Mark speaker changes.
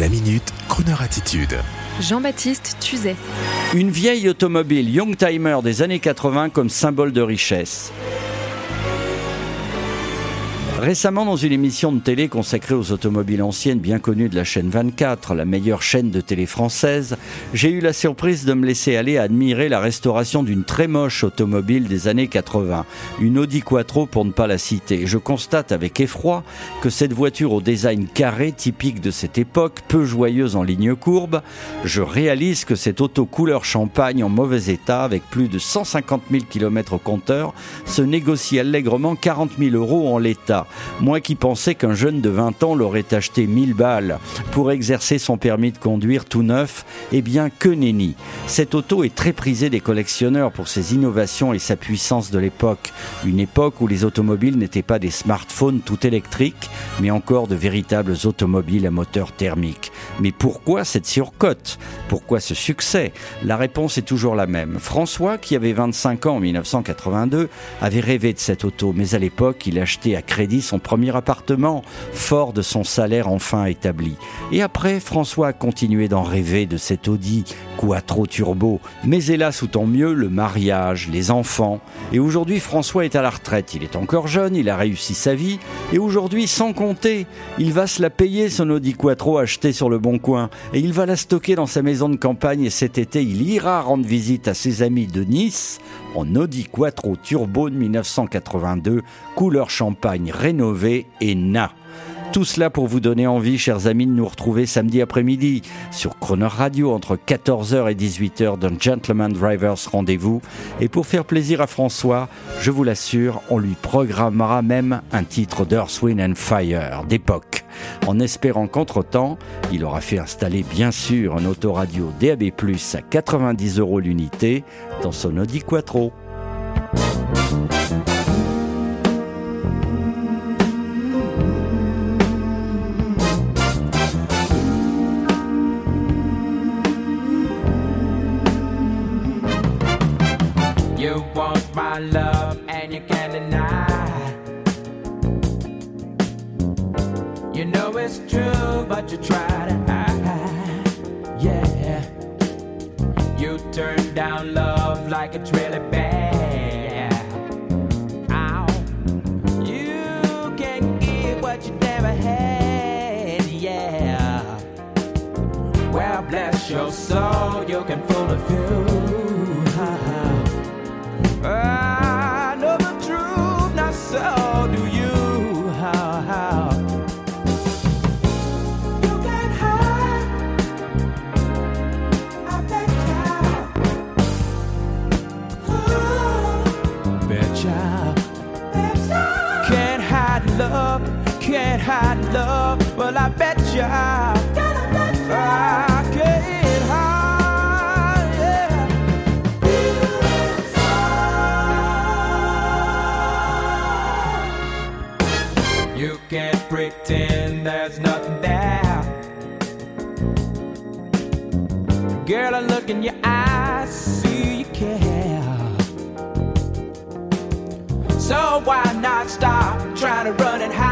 Speaker 1: La minute, Kroneur attitude.
Speaker 2: Jean-Baptiste Tuzet.
Speaker 3: Une vieille automobile Youngtimer des années 80 comme symbole de richesse. Récemment, dans une émission de télé consacrée aux automobiles anciennes bien connues de la chaîne 24, la meilleure chaîne de télé française, j'ai eu la surprise de me laisser aller admirer la restauration d'une très moche automobile des années 80, une Audi Quattro pour ne pas la citer. Je constate avec effroi que cette voiture au design carré typique de cette époque, peu joyeuse en ligne courbe, je réalise que cette auto couleur champagne en mauvais état avec plus de 150 000 km au compteur se négocie allègrement 40 000 euros en l'état. Moi qui pensais qu'un jeune de 20 ans l'aurait acheté 1000 balles pour exercer son permis de conduire tout neuf, eh bien que nenni. Cette auto est très prisée des collectionneurs pour ses innovations et sa puissance de l'époque. Une époque où les automobiles n'étaient pas des smartphones tout électriques, mais encore de véritables automobiles à moteur thermique. Mais pourquoi cette surcote? Pourquoi ce succès? La réponse est toujours la même. François, qui avait 25 ans en 1982, avait rêvé de cette auto, mais à l'époque, il achetait à crédit son premier appartement, fort de son salaire enfin établi. Et après, François a continué d'en rêver de cet Audi Quattro Turbo. Mais hélas, ou tant mieux, le mariage, les enfants. Et aujourd'hui, François est à la retraite. Il est encore jeune, il a réussi sa vie. Et aujourd'hui, sans compter, il va se la payer, son Audi Quattro acheté sur le Bon Coin. Et il va la stocker dans sa maison de campagne. Et cet été, il ira rendre visite à ses amis de Nice en Audi Quattro Turbo de 1982, couleur champagne rénovée et na. Tout cela pour vous donner envie, chers amis, de nous retrouver samedi après-midi sur Croner Radio entre 14h et 18h dans Gentleman Drivers Rendez-vous. Et pour faire plaisir à François, je vous l'assure, on lui programmera même un titre d'Earth, Wind and Fire d'époque. En espérant qu'entre-temps, il aura fait installer bien sûr un autoradio DAB+, à 90 euros l'unité dans son Audi Quattro.
Speaker 4: My love and you can't deny. You know it's true, but you try to hide. Yeah. You turn down love like it's really bad. You can't what you never had. Yeah. Well, bless your soul, you can fool a few. Can't hide love. Well, I bet you. I can't hide. Yeah. You can't pretend there's nothing there. Girl, I look in your eyes, see you care. So why not stop trying to run and hide?